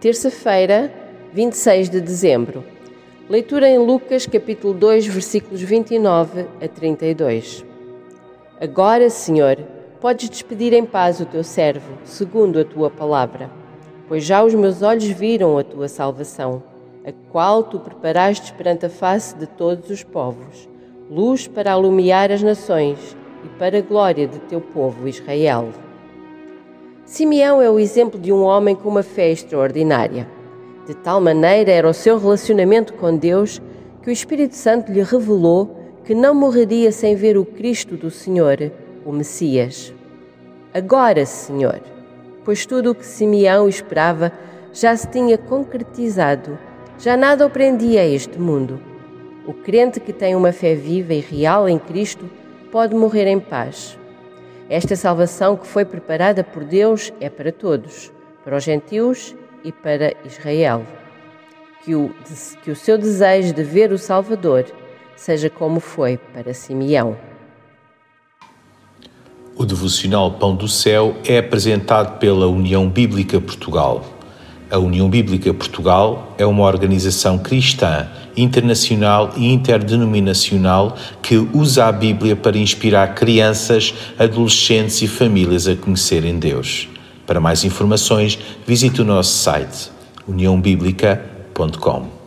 Terça-feira, 26 de dezembro. Leitura em Lucas, capítulo 2, versículos 29 a 32. Agora, Senhor, podes despedir em paz o teu servo, segundo a tua palavra, pois já os meus olhos viram a tua salvação, a qual tu preparaste perante a face de todos os povos, luz para alumiar as nações e para a glória de teu povo Israel. Simeão é o exemplo de um homem com uma fé extraordinária. De tal maneira era o seu relacionamento com Deus que o Espírito Santo lhe revelou que não morreria sem ver o Cristo do Senhor, o Messias. Agora, Senhor, pois tudo o que Simeão esperava já se tinha concretizado, já nada o prendia a este mundo. O crente que tem uma fé viva e real em Cristo pode morrer em paz. Esta salvação que foi preparada por Deus é para todos, para os gentios e para Israel. Que o, que o seu desejo de ver o Salvador seja como foi para Simeão. O devocional Pão do Céu é apresentado pela União Bíblica Portugal. A União Bíblica Portugal é uma organização cristã, internacional e interdenominacional que usa a Bíblia para inspirar crianças, adolescentes e famílias a conhecerem Deus. Para mais informações, visite o nosso site uniãobíblica.com.